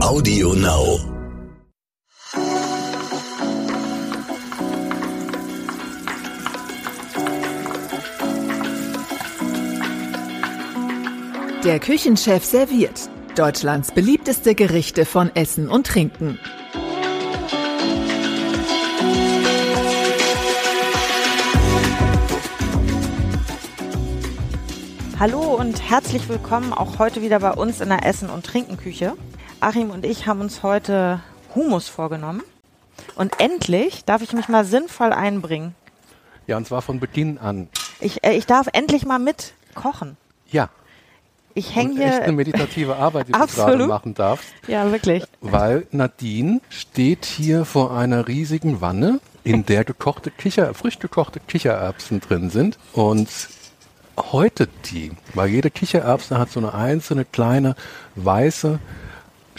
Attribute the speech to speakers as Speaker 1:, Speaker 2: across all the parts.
Speaker 1: Audio Now.
Speaker 2: Der Küchenchef serviert Deutschlands beliebteste Gerichte von Essen und Trinken.
Speaker 3: Hallo und herzlich willkommen auch heute wieder bei uns in der Essen- und Trinkenküche. Achim und ich haben uns heute Humus vorgenommen. Und endlich darf ich mich mal sinnvoll einbringen.
Speaker 4: Ja, und zwar von Beginn an.
Speaker 3: Ich, äh, ich darf endlich mal mit kochen.
Speaker 4: Ja.
Speaker 3: Ich hänge hier.
Speaker 4: echt eine meditative Arbeit, die du gerade machen darfst.
Speaker 3: Ja, wirklich.
Speaker 4: Weil Nadine steht hier vor einer riesigen Wanne, in der gekochte Kicher, frisch gekochte Kichererbsen drin sind. Und häutet die, weil jede Kichererbse hat so eine einzelne kleine weiße,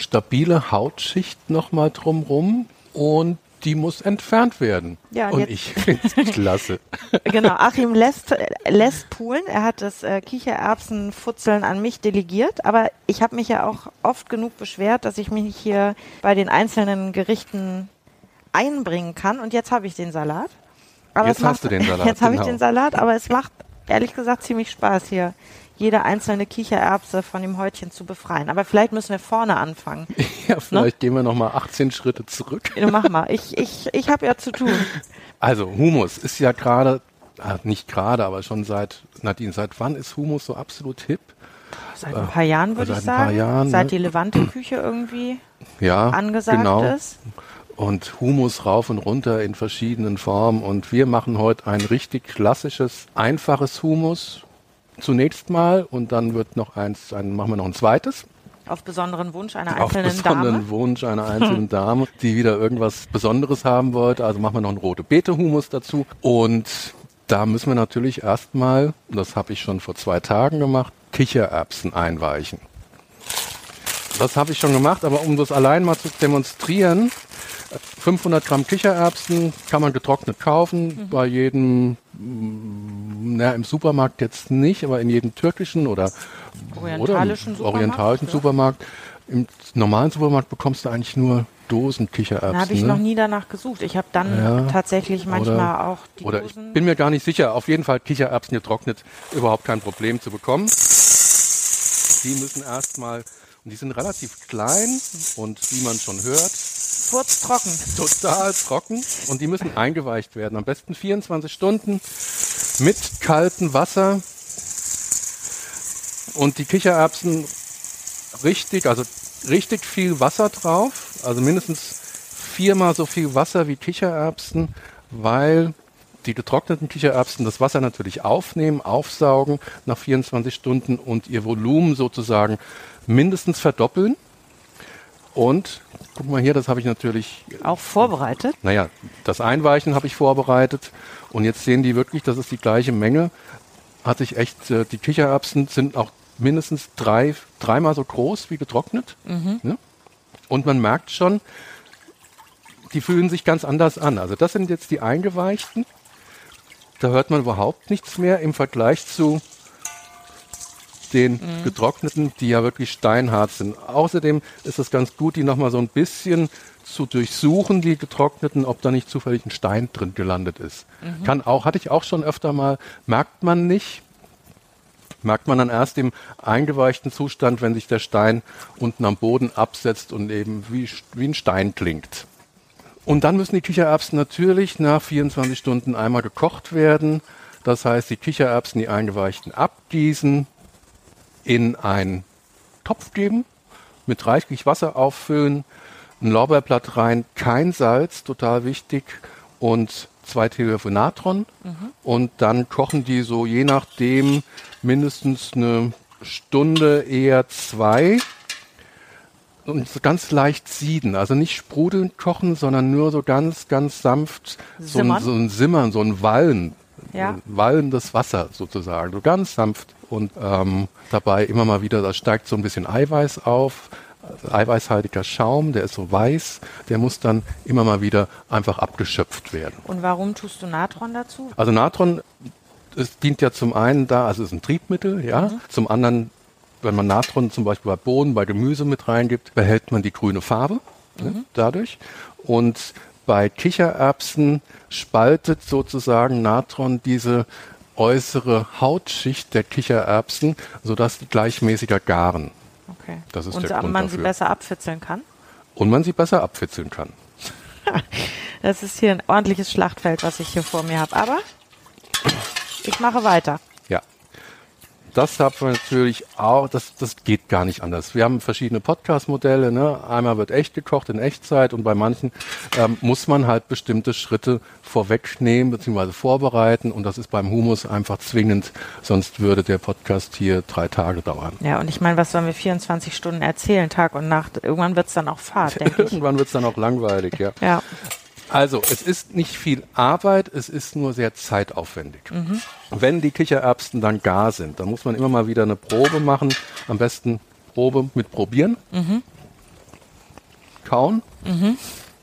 Speaker 4: stabile Hautschicht nochmal drumrum und die muss entfernt werden.
Speaker 3: Ja, und
Speaker 4: und ich finde es klasse.
Speaker 3: Genau, Achim lässt, lässt poolen. Er hat das äh, Kichererbsenfutzeln an mich delegiert, aber ich habe mich ja auch oft genug beschwert, dass ich mich hier bei den einzelnen Gerichten einbringen kann. Und jetzt habe ich den Salat. Aber
Speaker 4: Jetzt
Speaker 3: es macht,
Speaker 4: hast du den Salat,
Speaker 3: Jetzt habe ich
Speaker 4: genau.
Speaker 3: den Salat, aber es macht ehrlich gesagt ziemlich Spaß hier, jede einzelne Kichererbse von dem Häutchen zu befreien. Aber vielleicht müssen wir vorne anfangen.
Speaker 4: Ja, vielleicht gehen wir nochmal 18 Schritte zurück.
Speaker 3: Mach mal, ich, ich, ich habe ja zu tun.
Speaker 4: Also Humus ist ja gerade, äh, nicht gerade, aber schon seit, Nadine, seit wann ist Humus so absolut hip?
Speaker 3: Seit ein paar Jahren würde
Speaker 4: seit
Speaker 3: ich
Speaker 4: ein paar
Speaker 3: sagen.
Speaker 4: Jahren,
Speaker 3: Seit
Speaker 4: ne?
Speaker 3: die Levante-Küche irgendwie
Speaker 4: Ja,
Speaker 3: angesagt
Speaker 4: genau.
Speaker 3: ist.
Speaker 4: Und Humus rauf und runter in verschiedenen Formen. Und wir machen heute ein richtig klassisches, einfaches Humus. Zunächst mal und dann wird noch eins, ein, machen wir noch ein zweites.
Speaker 3: Auf besonderen Wunsch einer
Speaker 4: Auf
Speaker 3: einzelnen
Speaker 4: besonderen
Speaker 3: Dame.
Speaker 4: Wunsch einer einzelnen Dame, die wieder irgendwas Besonderes haben wollte. Also machen wir noch einen rote Beete Humus dazu. Und da müssen wir natürlich erstmal, das habe ich schon vor zwei Tagen gemacht, Kichererbsen einweichen. Das habe ich schon gemacht, aber um das allein mal zu demonstrieren, 500 Gramm Kichererbsen kann man getrocknet kaufen, bei jedem, mm, na, im Supermarkt jetzt nicht, aber in jedem türkischen oder
Speaker 3: Orientalischen
Speaker 4: oder
Speaker 3: Supermarkt,
Speaker 4: orientalischen
Speaker 3: ja.
Speaker 4: Supermarkt. Im normalen Supermarkt bekommst du eigentlich nur Dosen Kichererbsen.
Speaker 3: Da habe ich
Speaker 4: ne?
Speaker 3: noch nie danach gesucht. Ich habe dann
Speaker 4: Ja.
Speaker 3: tatsächlich manchmal
Speaker 4: Oder-
Speaker 3: auch die
Speaker 4: Oder ich
Speaker 3: Dosen.
Speaker 4: bin mir gar nicht sicher. Auf jeden Fall Kichererbsen getrocknet, überhaupt kein Problem zu bekommen. Die müssen erstmal, und die sind relativ klein und wie man schon hört,
Speaker 3: furztrocken.
Speaker 4: total trocken und die müssen eingeweicht werden. Am besten 24 Stunden mit kaltem Wasser und die Kichererbsen richtig, also richtig viel Wasser drauf, also mindestens viermal so viel Wasser wie Kichererbsen, weil die getrockneten Kichererbsen das Wasser natürlich aufnehmen, aufsaugen nach 24 Stunden und ihr Volumen sozusagen mindestens verdoppeln. Und guck mal hier, das habe ich natürlich
Speaker 3: Auch vorbereitet.
Speaker 4: naja, das Einweichen habe ich vorbereitet und jetzt sehen die wirklich, das ist die gleiche Menge. Hatte ich echt, äh, die Kichererbsen sind auch mindestens drei, dreimal so groß wie getrocknet. Ne? Und man merkt schon, die fühlen sich ganz anders an. Also das sind jetzt die eingeweichten. Da hört man überhaupt nichts mehr im Vergleich zu den getrockneten, die ja wirklich steinhart sind. Außerdem ist es ganz gut, die nochmal so ein bisschen zu durchsuchen, die getrockneten, ob da nicht zufällig ein Stein drin gelandet ist. Kann auch, hatte ich auch schon öfter mal, merkt man nicht. Merkt man dann erst im eingeweichten Zustand, wenn sich der Stein unten am Boden absetzt und eben wie, wie ein Stein klingt. Und dann müssen die Kichererbsen natürlich nach 24 Stunden einmal gekocht werden. Das heißt, die Kichererbsen, die eingeweichten, abgießen, in einen Topf geben, mit reichlich Wasser auffüllen, ein Lorbeerblatt rein, kein Salz, total wichtig, und zwei Teelöffel Natron. Und dann kochen die so je nachdem mindestens eine Stunde, eher zwei. Und so ganz leicht sieden, also nicht sprudelnd kochen, sondern nur so ganz, ganz sanft so ein,
Speaker 3: Simmern?
Speaker 4: so ein Simmern, so ein Wallen,
Speaker 3: Ja.
Speaker 4: ein wallendes Wasser sozusagen, so ganz sanft und ähm, dabei immer mal wieder, da steigt so ein bisschen Eiweiß auf, eiweißhaltiger Schaum, der ist so weiß, der muss dann immer mal wieder einfach abgeschöpft werden.
Speaker 3: Und warum tust du Natron dazu?
Speaker 4: Also Natron, es dient ja zum einen da, also es ist ein Triebmittel, ja,
Speaker 3: Mhm.
Speaker 4: zum anderen wenn man Natron zum Beispiel bei Bohnen, bei Gemüse mit reingibt, behält man die grüne Farbe ne, dadurch. Und bei Kichererbsen spaltet sozusagen Natron diese äußere Hautschicht der Kichererbsen, sodass die gleichmäßiger garen.
Speaker 3: Okay.
Speaker 4: Das ist
Speaker 3: Und
Speaker 4: der Grund
Speaker 3: man sie
Speaker 4: dafür.
Speaker 3: besser abfitzeln kann?
Speaker 4: Und man sie besser abfitzeln kann.
Speaker 3: Das ist hier ein ordentliches Schlachtfeld, was ich hier vor mir habe. Aber ich mache weiter.
Speaker 4: Das hat man natürlich auch, das, das geht gar nicht anders. Wir haben verschiedene Podcast-Modelle. Ne? Einmal wird echt gekocht in Echtzeit und bei manchen ähm, muss man halt bestimmte Schritte vorwegnehmen bzw. vorbereiten und das ist beim Humus einfach zwingend, sonst würde der Podcast hier drei Tage dauern.
Speaker 3: Ja, und ich meine, was sollen wir 24 Stunden erzählen, Tag und Nacht? Irgendwann wird es dann auch Fahrt, denke ich.
Speaker 4: Irgendwann wird es dann auch langweilig, ja.
Speaker 3: Ja.
Speaker 4: Also, es ist nicht viel Arbeit, es ist nur sehr zeitaufwendig. Wenn die Kichererbsen dann gar sind, dann muss man immer mal wieder eine Probe machen. Am besten Probe mit probieren. Kauen.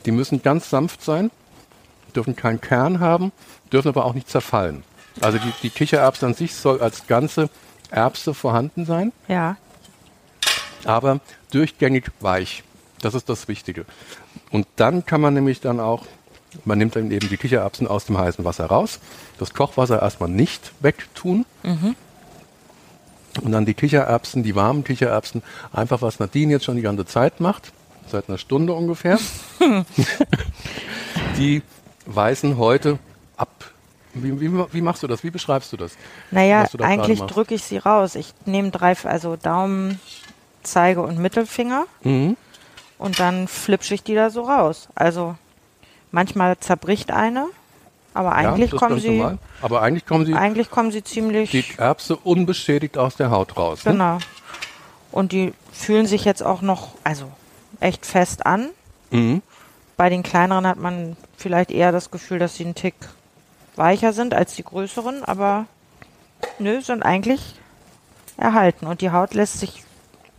Speaker 4: Die müssen ganz sanft sein, dürfen keinen Kern haben, dürfen aber auch nicht zerfallen. Also die, die Kichererbsen an sich soll als ganze Erbse vorhanden sein
Speaker 3: Ja.
Speaker 4: aber durchgängig weich. Das ist das Wichtige. Und dann kann man nämlich dann auch, man nimmt dann eben die Kichererbsen aus dem heißen Wasser raus, das Kochwasser erstmal nicht wegtun. Und dann die Kichererbsen, die warmen Kichererbsen, einfach was Nadine jetzt schon die ganze Zeit macht, seit einer Stunde ungefähr. die weißen heute ab. Wie, wie, wie machst du das? Wie beschreibst du das?
Speaker 3: Naja,
Speaker 4: du
Speaker 3: eigentlich drücke ich sie raus. Ich nehme drei, also Daumen, Zeige und Mittelfinger
Speaker 4: Mhm.
Speaker 3: und dann flipsche ich die da so raus. Also manchmal zerbricht eine, aber eigentlich
Speaker 4: ja,
Speaker 3: kommen sie,
Speaker 4: normal. Aber eigentlich kommen sie
Speaker 3: eigentlich kommen sie ziemlich
Speaker 4: die Erbse unbeschädigt aus der Haut raus. Ne?
Speaker 3: genau. Und die fühlen sich jetzt auch noch, also echt fest an.
Speaker 4: Mhm.
Speaker 3: Bei den kleineren hat man vielleicht eher das Gefühl, dass sie einen Tick weicher sind als die größeren, aber nö, sind eigentlich erhalten und die Haut lässt sich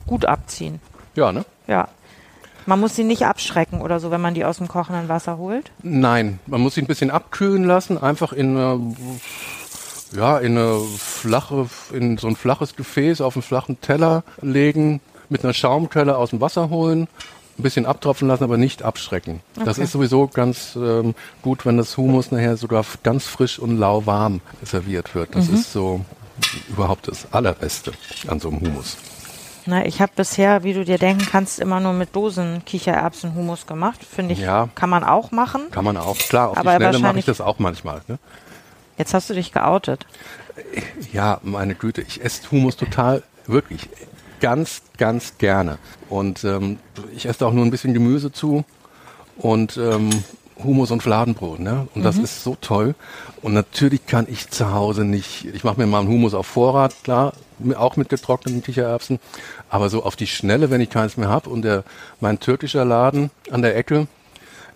Speaker 3: gut abziehen.
Speaker 4: Ja, ne?
Speaker 3: Ja. Man muss sie nicht abschrecken oder so, wenn man die aus dem kochenden Wasser holt.
Speaker 4: Nein, man muss sie ein bisschen abkühlen lassen, einfach in eine, ja, in eine flache, in so ein flaches Gefäß auf einen flachen Teller legen, mit einer Schaumquelle aus dem Wasser holen, ein bisschen abtropfen lassen, aber nicht abschrecken. Das
Speaker 3: Okay.
Speaker 4: ist sowieso ganz ähm, gut, wenn das Humus nachher sogar ganz frisch und lauwarm serviert wird. Das ist so überhaupt das Allerbeste an so einem Humus.
Speaker 3: Na, ich habe bisher, wie du dir denken kannst, immer nur mit Dosen Kichererbsenhumus gemacht. Finde ich,
Speaker 4: Ja.
Speaker 3: kann man auch machen.
Speaker 4: Kann man auch, klar, auf
Speaker 3: Aber
Speaker 4: die Schnelle mache ich das auch manchmal. Ne?
Speaker 3: Jetzt hast du dich geoutet.
Speaker 4: Ja, meine Güte, ich esse Hummus total, wirklich, ganz, ganz gerne. Und ähm, ich esse auch nur ein bisschen Gemüse zu und ähm, Hummus und Fladenbrot. Ne? Und das ist so toll. Und natürlich kann ich zu Hause nicht, ich mache mir mal einen Hummus auf Vorrat, klar, auch mit getrockneten Kichererbsen, aber so auf die Schnelle, wenn ich keins mehr habe. Und der, mein türkischer Laden an der Ecke,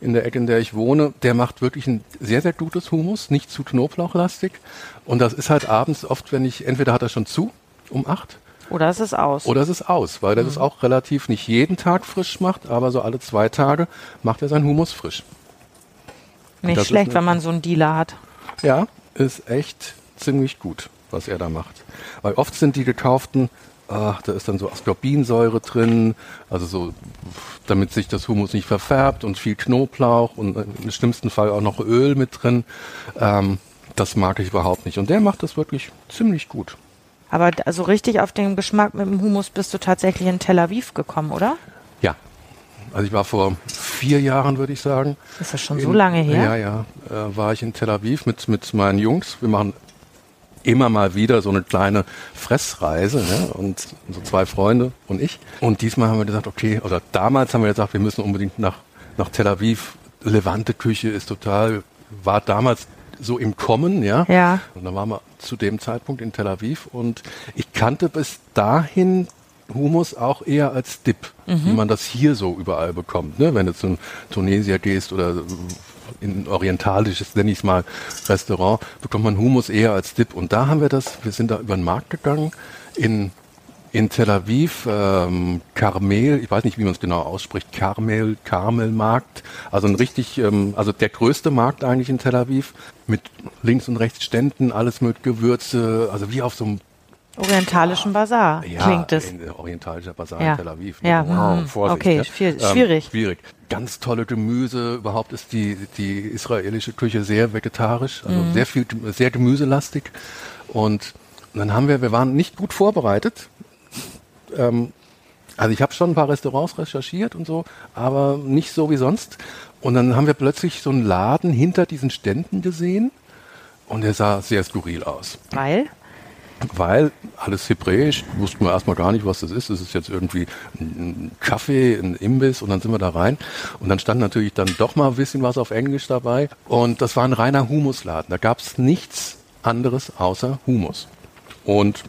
Speaker 4: in der Ecke, in der ich wohne, der macht wirklich ein sehr, sehr gutes Humus, nicht zu knoblauchlastig. Und das ist halt abends oft, wenn ich, entweder hat er schon zu um acht
Speaker 3: Oder ist es aus?
Speaker 4: oder es ist aus, weil er das auch relativ nicht jeden Tag frisch macht, aber so alle zwei Tage macht er sein Humus frisch.
Speaker 3: Nicht schlecht,
Speaker 4: eine-
Speaker 3: wenn man so einen Dealer hat.
Speaker 4: Ja, ist echt ziemlich gut, was er da macht. Weil oft sind die gekauften, ach, da ist dann so Ascorbinsäure drin, also so, damit sich das Humus nicht verfärbt und viel Knoblauch und im schlimmsten Fall auch noch Öl mit drin. Ähm, das mag ich überhaupt nicht. Und der macht das wirklich ziemlich gut.
Speaker 3: Aber so richtig auf den Geschmack mit dem Humus bist du tatsächlich in Tel Aviv gekommen, oder?
Speaker 4: Also ich war vor vier Jahren, würde ich sagen.
Speaker 3: Ist das schon so lange her?
Speaker 4: Ja, ja. Äh, war ich in Tel Aviv mit, mit meinen Jungs. Wir machen immer mal wieder so eine kleine Fressreise, ne? Und so zwei Freunde und ich. Und diesmal haben wir gesagt, okay, oder damals haben wir gesagt, wir müssen unbedingt nach, nach Tel Aviv. Levante Küche ist total, war damals so im Kommen, ja.
Speaker 3: Ja.
Speaker 4: Und dann waren wir zu dem Zeitpunkt in Tel Aviv und ich kannte bis dahin Humus auch eher als Dip, wie man das hier so überall bekommt. Ne? Wenn du zu Tunesier gehst oder in ein orientalisches, nenne ich es mal, Restaurant, bekommt man Humus eher als Dip. Und da haben wir das, wir sind da über den Markt gegangen in, in Tel Aviv, ähm, Carmel, ich weiß nicht, wie man es genau ausspricht, Carmel, Carmelmarkt, also ein richtig, ähm, also der größte Markt eigentlich in Tel Aviv, mit links und rechts Ständen, alles mit Gewürze, also wie auf so einem
Speaker 3: Orientalischen Bazar
Speaker 4: Ja,
Speaker 3: klingt es.
Speaker 4: in- orientalischer Basar
Speaker 3: Ja.
Speaker 4: in Tel Aviv. ne?
Speaker 3: Ja,
Speaker 4: Wow,
Speaker 3: mhm.
Speaker 4: Vorsicht,
Speaker 3: Okay,
Speaker 4: ja.
Speaker 3: schwier- schwierig.
Speaker 4: schwierig. Ganz tolle Gemüse. Überhaupt ist die, die israelische Küche sehr vegetarisch, also
Speaker 3: Mhm.
Speaker 4: sehr viel, sehr gemüselastig. Und dann haben wir, wir waren nicht gut vorbereitet. Ähm, also ich habe schon ein paar Restaurants recherchiert und so, aber nicht so wie sonst. Und dann haben wir plötzlich so einen Laden hinter diesen Ständen gesehen und der sah sehr skurril aus
Speaker 3: Weil?
Speaker 4: Weil alles hebräisch, wussten wir erstmal gar nicht, was das ist. Das ist jetzt irgendwie ein Kaffee, ein Imbiss und dann sind wir da rein. Und dann stand natürlich dann doch mal ein bisschen was auf Englisch dabei. Und das war ein reiner Humusladen. Da gab es nichts anderes außer Humus. Und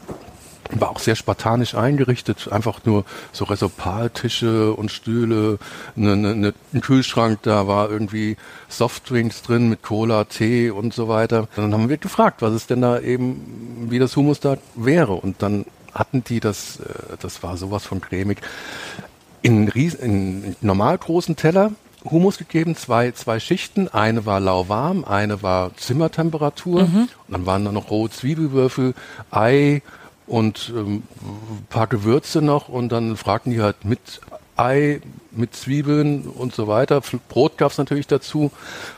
Speaker 4: war auch sehr spartanisch eingerichtet, einfach nur so Resopaltische und Stühle, ne, ne, ne, ein Kühlschrank, da war irgendwie Softdrinks drin mit Cola, Tee und so weiter. Dann haben wir gefragt, was es denn da eben, wie das Hummus da wäre. Und dann hatten die das, äh, das war sowas von cremig, in, ries- in normal großen Teller Hummus gegeben, zwei, zwei Schichten. Eine war lauwarm, eine war Zimmertemperatur. Und dann waren da noch rohe Zwiebelwürfel, Ei und ähm, ein paar Gewürze noch. Und dann fragten die halt mit Ei, mit Zwiebeln und so weiter. Brot gab's natürlich dazu.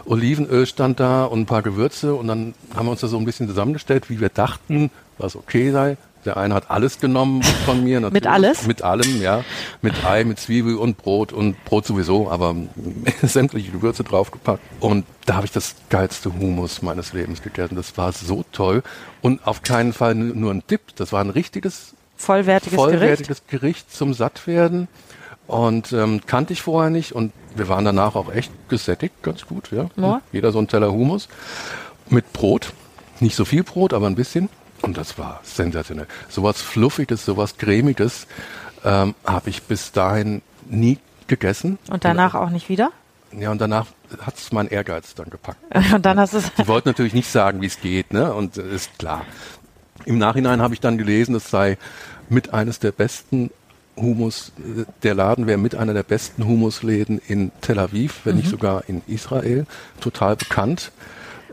Speaker 4: Olivenöl stand da und ein paar Gewürze. Und dann haben wir uns da so ein bisschen zusammengestellt, wie wir dachten, was okay sei. Der eine hat alles genommen von mir. natürlich.
Speaker 3: alles?
Speaker 4: Mit allem, ja. Mit Ei, mit Zwiebel und Brot und Brot sowieso, aber sämtliche Gewürze draufgepackt. Und da habe ich das geilste Humus meines Lebens gegessen. Das war so toll. Und auf keinen Fall nur ein Dip. Das war ein richtiges,
Speaker 3: Vollwertiges, Gericht?
Speaker 4: vollwertiges Gericht. zum Sattwerden. Und ähm, kannte ich vorher nicht. Und wir waren danach auch echt gesättigt, ganz gut. Ja.
Speaker 3: Ja.
Speaker 4: Jeder so ein Teller Humus. Mit Brot. Nicht so viel Brot, aber ein bisschen. Und das war sensationell. Sowas Fluffiges, sowas Cremiges ähm, habe ich bis dahin nie gegessen.
Speaker 3: Und danach auch nicht wieder?
Speaker 4: Ja, und danach hat es mein Ehrgeiz dann gepackt.
Speaker 3: Und dann hast du es.
Speaker 4: Die wollten natürlich nicht sagen, wie es geht, ne? Und äh, ist klar. Im Nachhinein habe ich dann gelesen, es sei mit eines der besten Humus, äh, der Laden wäre mit einer der besten Humusläden in Tel Aviv, wenn
Speaker 3: Mhm.
Speaker 4: nicht sogar in Israel, total bekannt.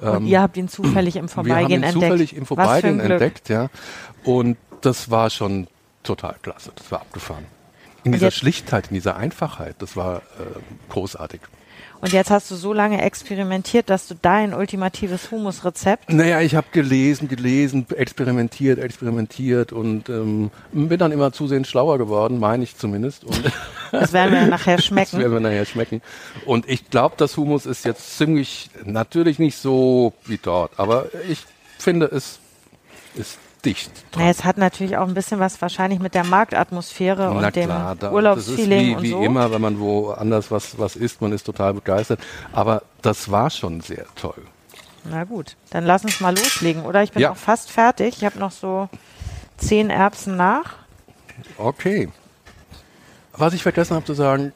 Speaker 3: Und ihr habt ihn zufällig im
Speaker 4: Ähm, Wir haben
Speaker 3: Vorbeigehen
Speaker 4: ihn
Speaker 3: entdeckt.
Speaker 4: zufällig im Vorbeigehen entdeckt, ja. Und das war schon total klasse. Das war abgefahren. In dieser Schlichtheit, in dieser Einfachheit, das war äh, großartig.
Speaker 3: Und jetzt hast du so lange experimentiert, dass du dein ultimatives Humusrezept
Speaker 4: Naja, ich habe gelesen, gelesen, experimentiert, experimentiert und ähm, bin dann immer zusehends schlauer geworden, meine ich zumindest. Und
Speaker 3: Das werden wir nachher
Speaker 4: das
Speaker 3: schmecken.
Speaker 4: werden wir nachher schmecken. Und ich glaube, das Humus ist jetzt ziemlich, natürlich nicht so wie dort, aber ich finde, es ist dicht.
Speaker 3: Na, es hat natürlich auch ein bisschen was wahrscheinlich mit der Marktatmosphäre und
Speaker 4: Na
Speaker 3: dem
Speaker 4: klar, da,
Speaker 3: Urlaubsfeeling
Speaker 4: das ist wie,
Speaker 3: und
Speaker 4: wie
Speaker 3: so.
Speaker 4: immer, wenn man woanders was, was isst, man ist total begeistert. Aber das war schon sehr toll.
Speaker 3: Na gut, dann lass uns mal loslegen, oder? Ich bin
Speaker 4: Ja.
Speaker 3: auch fast fertig. Ich habe noch so zehn Erbsen nach.
Speaker 4: Okay. Was ich vergessen habe zu sagen,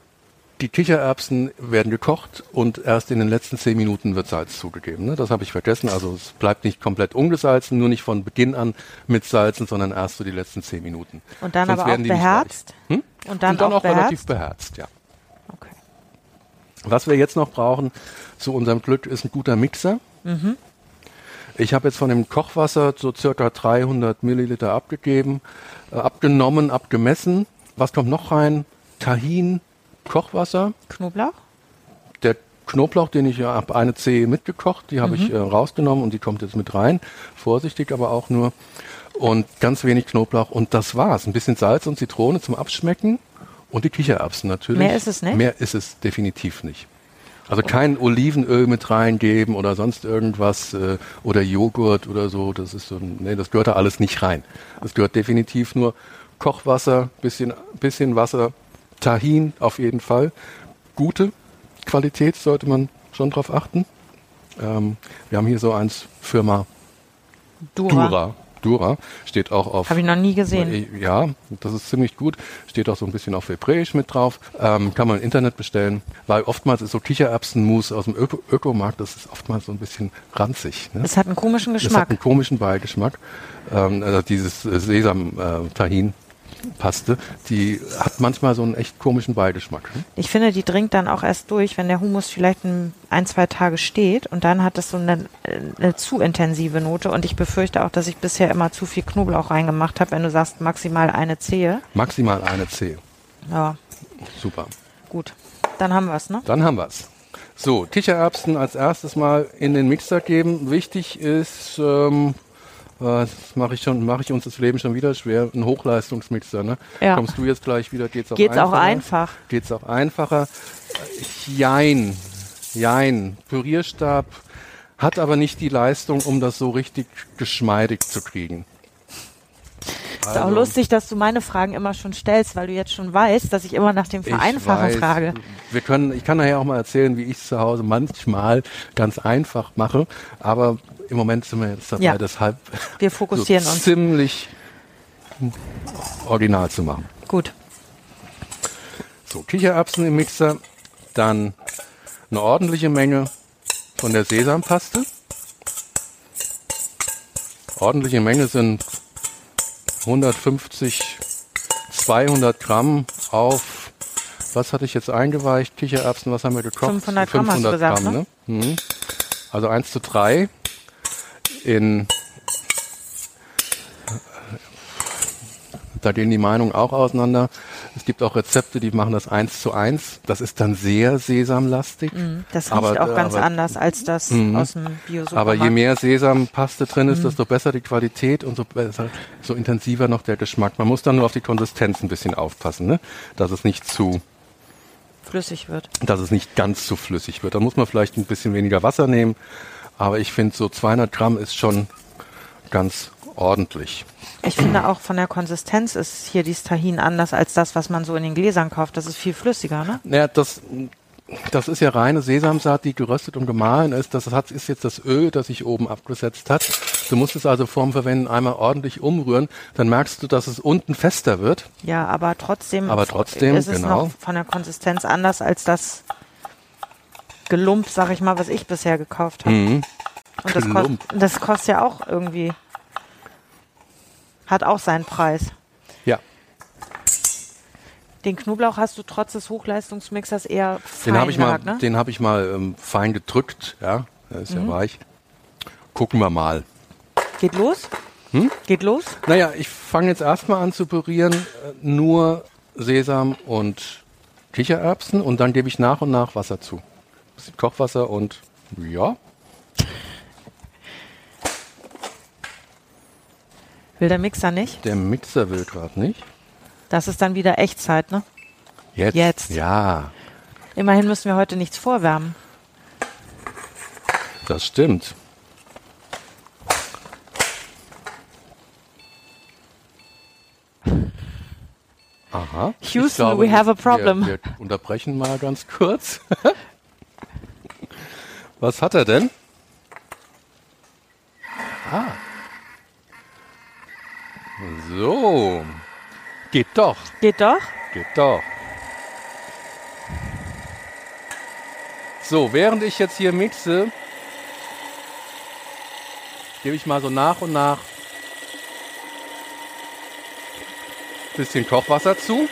Speaker 4: die Kichererbsen werden gekocht und erst in den letzten zehn Minuten wird Salz zugegeben. Ne? Das habe ich vergessen. Also es bleibt nicht komplett ungesalzen, nur nicht von Beginn an mit Salzen, sondern erst so die letzten zehn Minuten.
Speaker 3: Und dann
Speaker 4: Sonst
Speaker 3: aber auch beherzt?
Speaker 4: Hm?
Speaker 3: Und dann,
Speaker 4: und dann
Speaker 3: auch,
Speaker 4: auch, relativ
Speaker 3: beherzt?
Speaker 4: beherzt, ja.
Speaker 3: Okay.
Speaker 4: Was wir jetzt noch brauchen zu unserem Glück ist ein guter Mixer.
Speaker 3: Mhm.
Speaker 4: Ich habe jetzt von dem Kochwasser so circa 300 Milliliter abgegeben, äh, abgenommen, abgemessen. Was kommt noch rein? Tahin, Kochwasser,
Speaker 3: Knoblauch?
Speaker 4: der Knoblauch, den ich ja habe eine Zehe mitgekocht, die habe
Speaker 3: Mhm.
Speaker 4: ich äh, rausgenommen und die kommt jetzt mit rein. Vorsichtig aber auch nur. Und ganz wenig Knoblauch und das war's. Ein bisschen Salz und Zitrone zum Abschmecken und die Kichererbsen natürlich.
Speaker 3: Mehr ist es nicht?
Speaker 4: Mehr ist es definitiv nicht. Also kein Olivenöl mit reingeben oder sonst irgendwas äh, oder Joghurt oder so. Das ist so, nee, das gehört da alles nicht rein. Das gehört definitiv nur Kochwasser, bisschen, bisschen Wasser, Tahin auf jeden Fall. Gute Qualität sollte man schon drauf achten. Ähm, wir haben hier so eins Firma
Speaker 3: Dura.
Speaker 4: Dura. Dura steht auch auf.
Speaker 3: Habe ich noch nie gesehen.
Speaker 4: Ja, das ist ziemlich gut. Steht auch so ein bisschen auf Hebräisch mit drauf. Ähm, kann man im Internet bestellen. Weil oftmals ist so Kichererbsenmus aus dem Öko Ökomarkt, das ist oftmals so ein bisschen ranzig. Ne?
Speaker 3: Es hat einen komischen
Speaker 4: Das hat
Speaker 3: Geschmack.
Speaker 4: einen komischen Beigeschmack. Ähm, also dieses äh, Sesam-Tahin. Paste, die hat manchmal so einen echt komischen Beigeschmack. Ne?
Speaker 3: Ich finde, die dringt dann auch erst durch, wenn der Humus vielleicht ein, ein zwei Tage steht und dann hat es so eine, eine zu intensive Note und ich befürchte auch, dass ich bisher immer zu viel Knoblauch reingemacht habe, wenn du sagst maximal eine Zehe.
Speaker 4: Maximal eine Zehe.
Speaker 3: Ja,
Speaker 4: Super.
Speaker 3: gut. Dann haben wir es, ne?
Speaker 4: Dann haben wir's. So, Kichererbsen als erstes mal in den Mixer geben. Wichtig ist, ähm, äh, das mache ich schon, mache ich uns das Leben schon wieder schwer, ein Hochleistungsmixer. Ne?
Speaker 3: Ja.
Speaker 4: Kommst du jetzt gleich wieder? Geht's auch
Speaker 3: Geht's
Speaker 4: einfacher?
Speaker 3: auch einfach.
Speaker 4: Geht's auch einfacher? Jein, jein. Pürierstab hat aber nicht die Leistung, um das so richtig geschmeidig zu kriegen.
Speaker 3: Ist auch lustig, dass du meine Fragen immer schon stellst, weil du jetzt schon weißt, dass ich immer nach dem Vereinfachen
Speaker 4: weiß,
Speaker 3: frage.
Speaker 4: Wir können, ich kann nachher auch mal erzählen, wie ich es zu Hause manchmal ganz einfach mache, aber im Moment sind wir jetzt dabei,
Speaker 3: Ja.
Speaker 4: deshalb
Speaker 3: Wir fokussieren
Speaker 4: so
Speaker 3: uns.
Speaker 4: ziemlich original zu machen.
Speaker 3: Gut.
Speaker 4: So, Kichererbsen im Mixer, dann eine ordentliche Menge von der Sesampaste. Ordentliche Menge sind 150, 200 Gramm auf, was hatte ich jetzt eingeweicht? Kichererbsen, was haben wir gekocht?
Speaker 3: 500 Gramm hast du gesagt,
Speaker 4: ne? Mhm. Also 1 zu 3 in da gehen die Meinungen auch auseinander. Es gibt auch Rezepte, die machen das eins zu eins. Das ist dann sehr sesamlastig.
Speaker 3: Das riecht
Speaker 4: Aber-
Speaker 3: auch ganz
Speaker 4: aber-
Speaker 3: anders als das
Speaker 4: Mhm.
Speaker 3: aus dem bio
Speaker 4: Aber je mehr Sesampaste drin ist, desto besser die Qualität und so besser, so intensiver noch der Geschmack. Man muss dann nur auf die Konsistenz ein bisschen aufpassen, ne? dass es nicht zu,
Speaker 3: flüssig wird.
Speaker 4: dass es nicht ganz zu flüssig wird. Da muss man vielleicht ein bisschen weniger Wasser nehmen. Aber ich finde, so 200 Gramm ist schon ganz ordentlich.
Speaker 3: Ich finde auch von der Konsistenz ist hier dieses Tahin anders als das, was man so in den Gläsern kauft. Das ist viel flüssiger, ne?
Speaker 4: Naja, das, das ist ja reine Sesamsaat, die geröstet und gemahlen ist. Das hat, ist jetzt das Öl, das sich oben abgesetzt hat. Du musst es also vorm Verwenden einmal ordentlich umrühren. Dann merkst du, dass es unten fester wird.
Speaker 3: Ja, aber trotzdem,
Speaker 4: Aber trotzdem,
Speaker 3: ist es
Speaker 4: genau.
Speaker 3: noch von der Konsistenz anders als das Gelump, sag ich mal, was ich bisher gekauft habe.
Speaker 4: Mhm.
Speaker 3: Und das, kost, das kostet ja auch irgendwie, hat auch seinen Preis.
Speaker 4: Ja,
Speaker 3: Den Knoblauch hast du trotz des Hochleistungsmixers eher fein
Speaker 4: den habe ich mal,
Speaker 3: ne?
Speaker 4: den habe ich mal ähm, fein gedrückt. Ja, der ist ja weich. Gucken wir mal.
Speaker 3: Geht los?
Speaker 4: Hm?
Speaker 3: Geht los?
Speaker 4: Naja, ich fange jetzt erstmal an zu pürieren, äh, nur Sesam und Kichererbsen und dann gebe ich nach und nach Wasser zu. Bisschen Kochwasser und ja,
Speaker 3: Will der Mixer nicht?
Speaker 4: der Mixer will gerade nicht.
Speaker 3: Das ist dann wieder Echtzeit, ne?
Speaker 4: Jetzt.
Speaker 3: Jetzt.
Speaker 4: Ja,
Speaker 3: Immerhin müssen wir heute nichts vorwärmen.
Speaker 4: das stimmt. Aha.
Speaker 3: Houston, we have a problem.
Speaker 4: Wir, wir unterbrechen mal ganz kurz. Was hat er denn? Ah. So. Geht doch.
Speaker 3: Geht doch?
Speaker 4: Geht doch. So, während ich jetzt hier mixe, gebe ich mal so nach und nach bisschen Kochwasser zu.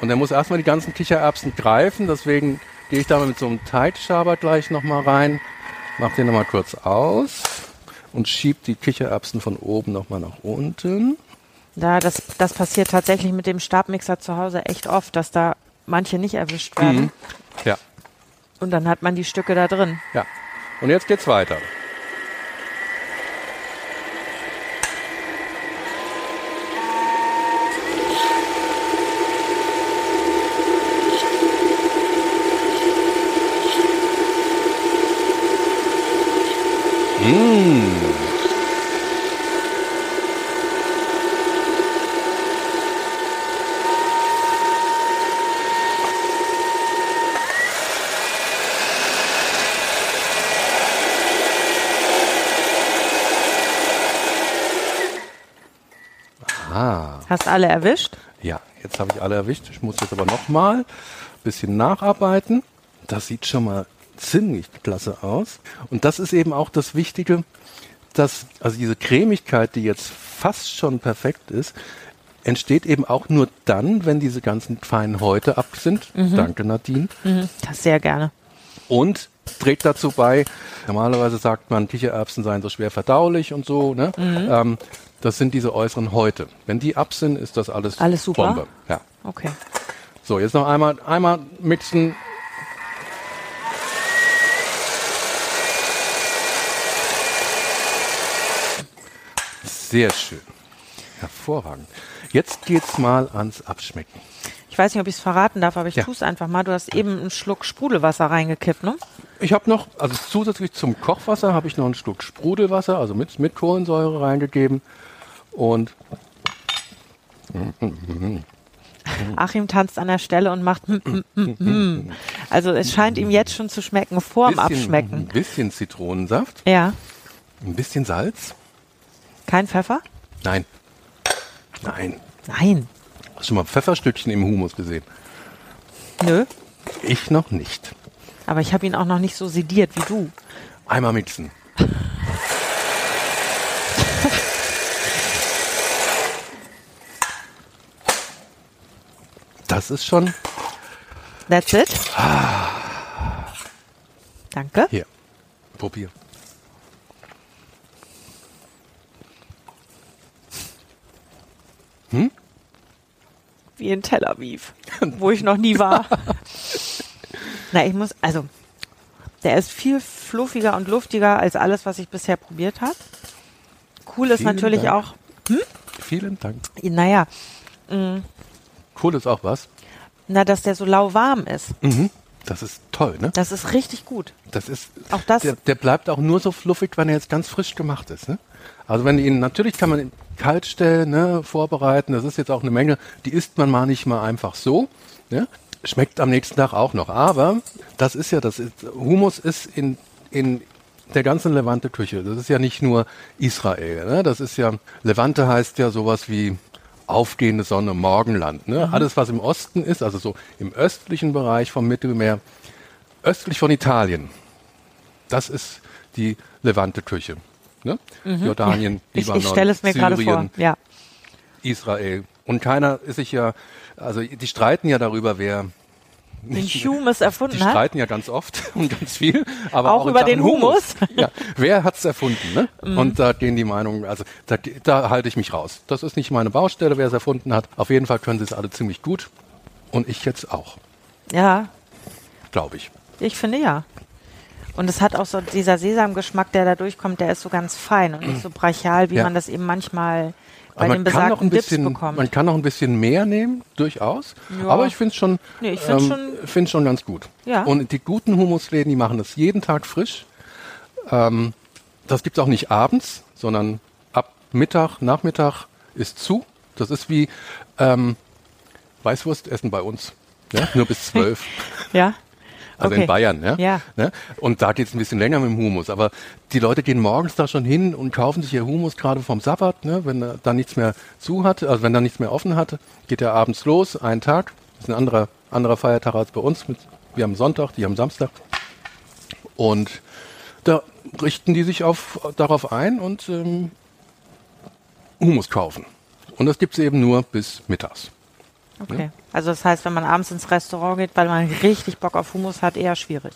Speaker 4: Und er muss erstmal die ganzen Kichererbsen greifen, deswegen gehe ich da mit so einem Teigschaber gleich nochmal rein, mache den nochmal kurz aus und schiebe die Kichererbsen von oben nochmal nach unten.
Speaker 3: Ja, das, das passiert tatsächlich mit dem Stabmixer zu Hause echt oft, dass da manche nicht erwischt werden.
Speaker 4: Mhm. Ja,
Speaker 3: Und dann hat man die Stücke da drin.
Speaker 4: ja. Und jetzt geht's weiter. Mmh. Ah.
Speaker 3: Hast alle erwischt?
Speaker 4: Ja, jetzt habe ich alle erwischt. Ich muss jetzt aber nochmal ein bisschen nacharbeiten. Das sieht schon mal ziemlich klasse aus. Und das ist eben auch das Wichtige. das, also diese Cremigkeit, die jetzt fast schon perfekt ist, entsteht eben auch nur dann, wenn diese ganzen feinen Häute ab sind. Danke, Nadine.
Speaker 3: Mhm, das sehr gerne.
Speaker 4: Und trägt dazu bei, normalerweise sagt man, Kichererbsen seien so schwer verdaulich und so. Ne? Ähm, das sind diese äußeren Häute. Wenn die ab sind, ist das alles,
Speaker 3: Alles super?
Speaker 4: Bombe. Ja.
Speaker 3: Okay.
Speaker 4: So, jetzt noch einmal, einmal mixen. Sehr schön. Hervorragend. Jetzt geht's mal ans Abschmecken.
Speaker 3: Ich weiß nicht, ob ich es verraten darf, aber ich
Speaker 4: Ja.
Speaker 3: tue es einfach mal. Du hast eben einen Schluck Sprudelwasser reingekippt, ne?
Speaker 4: Ich habe noch, also zusätzlich zum Kochwasser habe ich noch einen Schluck Sprudelwasser, also mit, mit Kohlensäure reingegeben. Und
Speaker 3: Achim tanzt an der Stelle und macht. mm, mm, mm. Also es scheint ihm jetzt schon zu schmecken, vorm
Speaker 4: ein
Speaker 3: Abschmecken.
Speaker 4: bisschen Zitronensaft,
Speaker 3: Ja.
Speaker 4: ein bisschen Salz.
Speaker 3: Kein Pfeffer?
Speaker 4: Nein. Nein.
Speaker 3: Nein.
Speaker 4: Hast du schon mal Pfefferstückchen im Humus gesehen?
Speaker 3: Nö.
Speaker 4: Ich noch nicht.
Speaker 3: Aber ich habe ihn auch noch nicht so sediert wie du.
Speaker 4: Einmal mixen. Das ist schon
Speaker 3: That's it. Danke.
Speaker 4: hier. Probier.
Speaker 3: Wie in Tel Aviv, wo ich noch nie war. Na, ich muss, also, der ist viel fluffiger und luftiger als alles, was ich bisher probiert habe. Cool ist
Speaker 4: Vielen
Speaker 3: natürlich
Speaker 4: Dank.
Speaker 3: auch,
Speaker 4: Vielen Dank.
Speaker 3: naja,
Speaker 4: Cool ist auch was.
Speaker 3: na, dass der so lauwarm ist.
Speaker 4: Mhm. Das ist toll, ne?
Speaker 3: Das ist richtig gut.
Speaker 4: Das ist,
Speaker 3: Auch das-
Speaker 4: der, der bleibt auch nur so fluffig, wenn er jetzt ganz frisch gemacht ist. Ne? Also wenn ihn, natürlich kann man ihn kalt stellen, ne, vorbereiten, das ist jetzt auch eine Menge, die isst man mal nicht mal einfach so. Ne? Schmeckt am nächsten Tag auch noch. Aber das ist ja, das ist, Humus ist in, in der ganzen Levante-Küche. Das ist ja nicht nur Israel. Ne? Das ist ja, Levante heißt ja sowas wie aufgehende Sonne, Morgenland. Ne? Alles, was im Osten ist, also so im östlichen Bereich vom Mittelmeer, östlich von Italien, das ist die Levante-Küche. Ne? Jordanien,
Speaker 3: Mhm. Ich,
Speaker 4: Libanon,
Speaker 3: ich stelle es mir gerade vor.
Speaker 4: Syrien,
Speaker 3: Ja.
Speaker 4: Israel. Und keiner ist sich ja, also die streiten ja darüber, wer
Speaker 3: Den Humus erfunden
Speaker 4: die
Speaker 3: hat.
Speaker 4: streiten ja ganz oft und ganz viel, aber
Speaker 3: Auch
Speaker 4: auch,
Speaker 3: über den Humus. Mhm.
Speaker 4: Ja, wer hat's erfunden? Ne? Und da gehen die Meinungen, also da, da halte ich mich raus. Das ist nicht meine Baustelle, wer es erfunden hat. Auf jeden Fall können sie es alle ziemlich gut und ich jetzt auch,
Speaker 3: Ja,
Speaker 4: glaube ich.
Speaker 3: ich finde ja. Und es hat auch so dieser Sesamgeschmack, der da durchkommt, der ist so ganz fein und nicht so brachial, wie
Speaker 4: Ja.
Speaker 3: man das eben manchmal bei
Speaker 4: Aber
Speaker 3: den
Speaker 4: man kann noch ein
Speaker 3: besagten Dips
Speaker 4: bisschen,
Speaker 3: bekommt.
Speaker 4: man kann noch ein bisschen mehr nehmen, durchaus.
Speaker 3: Ja.
Speaker 4: Aber ich finde es schon,
Speaker 3: Nee, ich find's
Speaker 4: ähm,
Speaker 3: schon-
Speaker 4: find's schon ganz gut.
Speaker 3: Ja.
Speaker 4: Und die guten Humusläden, die machen das jeden Tag frisch. Ähm, das gibt's auch nicht abends, sondern ab Mittag, Nachmittag ist zu. Das ist wie ähm, Weißwurstessen bei uns. Ja? Nur bis zwölf.
Speaker 3: ja?
Speaker 4: Also
Speaker 3: Okay.
Speaker 4: in Bayern, ja.
Speaker 3: Ja.
Speaker 4: Ne? Und da geht es ein bisschen länger mit dem Humus. Aber die Leute gehen morgens da schon hin und kaufen sich ihr Humus gerade vom Sabbat, ne? wenn er da nichts mehr zu hatte, also wenn da nichts mehr offen hatte, geht er abends los, einen Tag. Das ist ein anderer, anderer Feiertag als bei uns. Mit, wir haben Sonntag, die haben Samstag. Und da richten die sich auf, darauf ein und ähm, Humus kaufen. Und das gibt's eben nur bis mittags.
Speaker 3: Okay. Also das heißt, wenn man abends ins Restaurant geht, weil man richtig Bock auf Hummus hat, eher schwierig.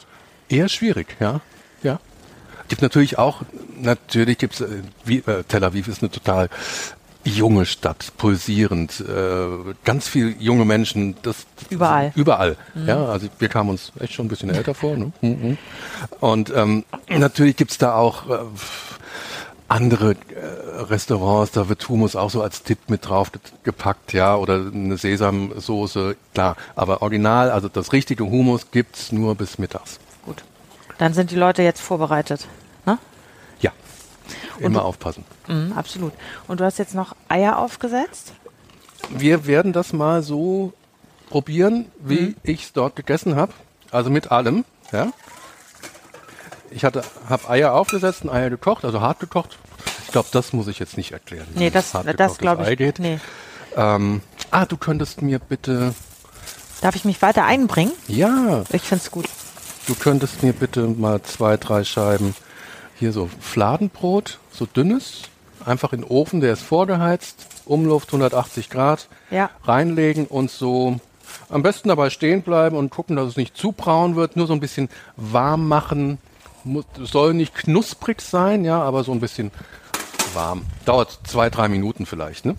Speaker 4: Eher schwierig, ja. ja. Gibt natürlich auch, natürlich gibt's, äh, wie, äh, Tel Aviv ist eine total junge Stadt, pulsierend, äh, ganz viel junge Menschen, das
Speaker 3: Überall.
Speaker 4: Überall. Ja, also wir kamen uns echt schon ein bisschen älter vor. Ne? Mhm. Und ähm, natürlich gibt's da auch äh, andere äh, Restaurants, da wird Humus auch so als Tipp mit drauf ge- gepackt, ja, oder eine Sesamsoße, klar. Aber original, also das richtige Humus gibt's nur bis mittags.
Speaker 3: Gut. Dann sind die Leute jetzt vorbereitet. Ne?
Speaker 4: Ja. Immer
Speaker 3: du-
Speaker 4: aufpassen.
Speaker 3: Mhm, absolut. Und du hast jetzt noch Eier aufgesetzt?
Speaker 4: Wir werden das mal so probieren, wie
Speaker 3: Mhm.
Speaker 4: ich es dort gegessen habe. Also mit allem, ja. Ich hatte, habe Eier aufgesetzt, und Eier gekocht, also hart gekocht. Ich glaube, das muss ich jetzt nicht erklären.
Speaker 3: Nee, das, das glaube
Speaker 4: Ei
Speaker 3: ich.
Speaker 4: geht.
Speaker 3: Nee.
Speaker 4: Ähm, ah, du könntest mir bitte,
Speaker 3: Darf ich mich weiter einbringen?
Speaker 4: ja,
Speaker 3: Ich finde es gut.
Speaker 4: du könntest mir bitte mal zwei, drei Scheiben hier so Fladenbrot, so dünnes, einfach in den Ofen, der ist vorgeheizt, Umluft 180 Grad,
Speaker 3: Ja.
Speaker 4: reinlegen und so am besten dabei stehen bleiben und gucken, dass es nicht zu braun wird, nur so ein bisschen warm machen. Muss, soll nicht knusprig sein, ja, aber so ein bisschen warm. Dauert zwei, drei Minuten vielleicht, ne?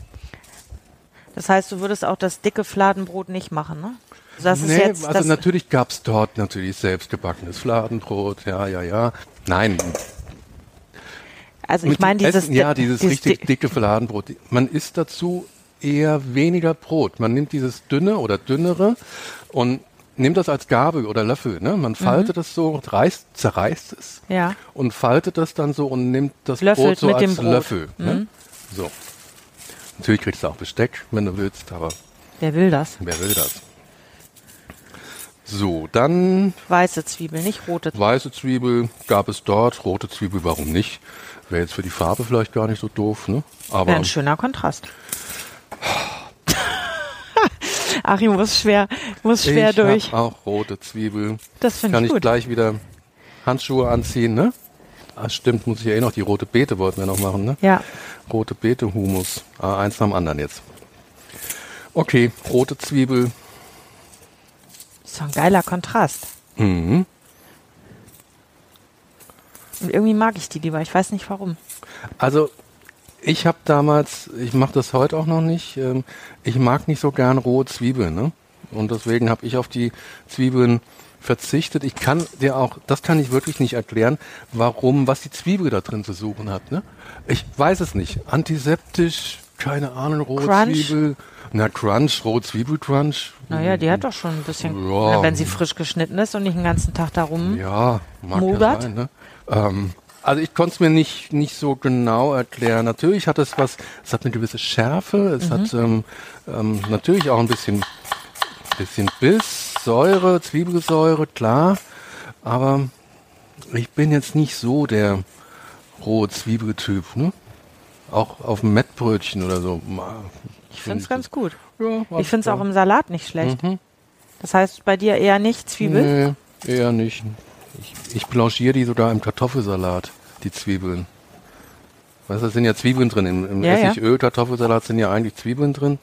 Speaker 3: Das heißt, du würdest auch das dicke Fladenbrot nicht machen, ne? Das
Speaker 4: nee,
Speaker 3: jetzt,
Speaker 4: also natürlich gab's dort natürlich selbstgebackenes Fladenbrot, ja, ja, ja. Nein,
Speaker 3: also ich meine dieses,
Speaker 4: Essen, ja, dieses, richtig
Speaker 3: di-
Speaker 4: dicke Fladenbrot. Man isst dazu eher weniger Brot. Man nimmt dieses dünne oder dünnere und nimmt das als Gabel oder Löffel. Ne? Man faltet es so, reißt, zerreißt es
Speaker 3: Mhm. Ja.
Speaker 4: und faltet das dann so und nimmt das
Speaker 3: Löffelt
Speaker 4: Brot so
Speaker 3: mit
Speaker 4: als
Speaker 3: dem Brot. Mhm.
Speaker 4: Löffel. Ne? So. Natürlich kriegst du auch Besteck, wenn du willst, aber
Speaker 3: Wer will das?
Speaker 4: wer will das? So, dann
Speaker 3: Weiße Zwiebel, nicht rote.
Speaker 4: weiße Zwiebel gab es dort, rote Zwiebel, warum nicht? Wäre jetzt für die Farbe vielleicht gar nicht so doof, ne? Aber
Speaker 3: Wäre ein schöner Kontrast. Achim muss schwer, muss schwer
Speaker 4: ich
Speaker 3: durch.
Speaker 4: auch rote Zwiebel.
Speaker 3: Das finde
Speaker 4: Kann
Speaker 3: ich
Speaker 4: ich
Speaker 3: gut.
Speaker 4: gleich wieder Handschuhe anziehen, ne? Ah, stimmt, muss ich ja eh noch die rote Beete wollten wir noch machen, ne?
Speaker 3: Ja.
Speaker 4: Rote Beete, Humus. Ah, eins nach dem anderen jetzt. Okay, rote Zwiebel.
Speaker 3: Ist doch ein geiler Kontrast.
Speaker 4: Mhm.
Speaker 3: Und irgendwie mag ich die lieber. Ich weiß nicht warum.
Speaker 4: Also ich habe damals, ich mache das heute auch noch nicht, ähm, ich mag nicht so gern rohe Zwiebeln, ne? Und deswegen habe ich auf die Zwiebeln verzichtet. Ich kann dir auch, das kann ich wirklich nicht erklären, warum, was die Zwiebel da drin zu suchen hat, ne? Ich weiß es nicht. Antiseptisch, keine Ahnung, rohe
Speaker 3: Crunch?
Speaker 4: Zwiebel. Na, Crunch, rohe Zwiebelcrunch.
Speaker 3: Naja, die hat doch schon ein bisschen,
Speaker 4: Ja.
Speaker 3: wenn sie frisch geschnitten ist und nicht den ganzen Tag da rum.
Speaker 4: Ja, mag
Speaker 3: Mugat?
Speaker 4: ja sein. Ne? Ähm, also ich konnte es mir nicht, nicht so genau erklären. Natürlich hat es was, es hat eine gewisse Schärfe, es hat ähm, ähm, natürlich auch ein bisschen, bisschen Biss, Säure, Zwiebelsäure, klar. Aber ich bin jetzt nicht so der rohe Zwiebeltyp, ne? Auch auf dem Mettbrötchen oder so.
Speaker 3: Ich finde es ganz gut.
Speaker 4: Ja,
Speaker 3: Ich finde es auch im Salat nicht schlecht. Das heißt bei dir eher nicht Zwiebel?
Speaker 4: Nee, eher nicht. Ich, ich blanchiere die sogar im Kartoffelsalat, die Zwiebeln. Weißt du, da sind ja Zwiebeln drin. Im, im
Speaker 3: Ja, ja.
Speaker 4: Essigöl, Kartoffelsalat sind ja eigentlich Zwiebeln drin.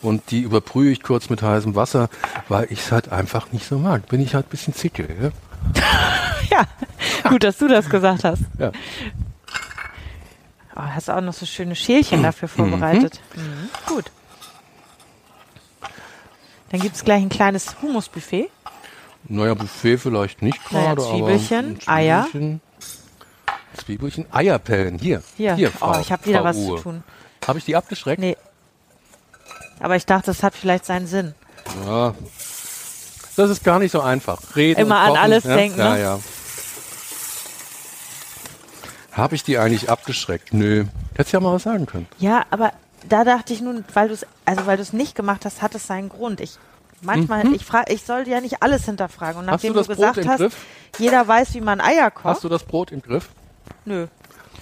Speaker 4: Und die überbrühe ich kurz mit heißem Wasser, weil ich es halt einfach nicht so mag. Bin ich halt ein bisschen zickel. Ja?
Speaker 3: Ja, gut, dass du das gesagt hast.
Speaker 4: Ja.
Speaker 3: Oh, hast auch noch so schöne Schälchen dafür vorbereitet. Mhm. Gut. Dann gibt es gleich ein kleines Humusbuffet.
Speaker 4: Naja, Buffet vielleicht nicht
Speaker 3: Naja,
Speaker 4: gerade,
Speaker 3: Zwiebelchen,
Speaker 4: aber
Speaker 3: Eier.
Speaker 4: Zwiebelchen, Zwiebelchen, Eierpellen. Hier,
Speaker 3: Hier,
Speaker 4: hier
Speaker 3: oh,
Speaker 4: Frau,
Speaker 3: ich habe wieder
Speaker 4: Frau
Speaker 3: was
Speaker 4: Uhr.
Speaker 3: zu tun.
Speaker 4: Habe ich die abgeschreckt?
Speaker 3: Nee. Aber ich dachte, das hat vielleicht seinen Sinn.
Speaker 4: Ja. Das ist gar nicht so einfach. Reden
Speaker 3: Immer an alles
Speaker 4: ja?
Speaker 3: denken,
Speaker 4: Ja,
Speaker 3: ne?
Speaker 4: ja. Habe ich die eigentlich abgeschreckt? Nö. Hättest ja mal was sagen können.
Speaker 3: Ja, aber da dachte ich nun, weil du es, also weil du es nicht gemacht hast, hat es seinen Grund. Ich manchmal, ich frage, ich sollte ja nicht alles hinterfragen. Und
Speaker 4: Mhm. Hast du
Speaker 3: nachdem
Speaker 4: das
Speaker 3: du,
Speaker 4: Brot
Speaker 3: gesagt
Speaker 4: im
Speaker 3: hast,
Speaker 4: Griff?
Speaker 3: jeder weiß, wie man Eier kocht.
Speaker 4: Hast du das Brot im Griff?
Speaker 3: Nö.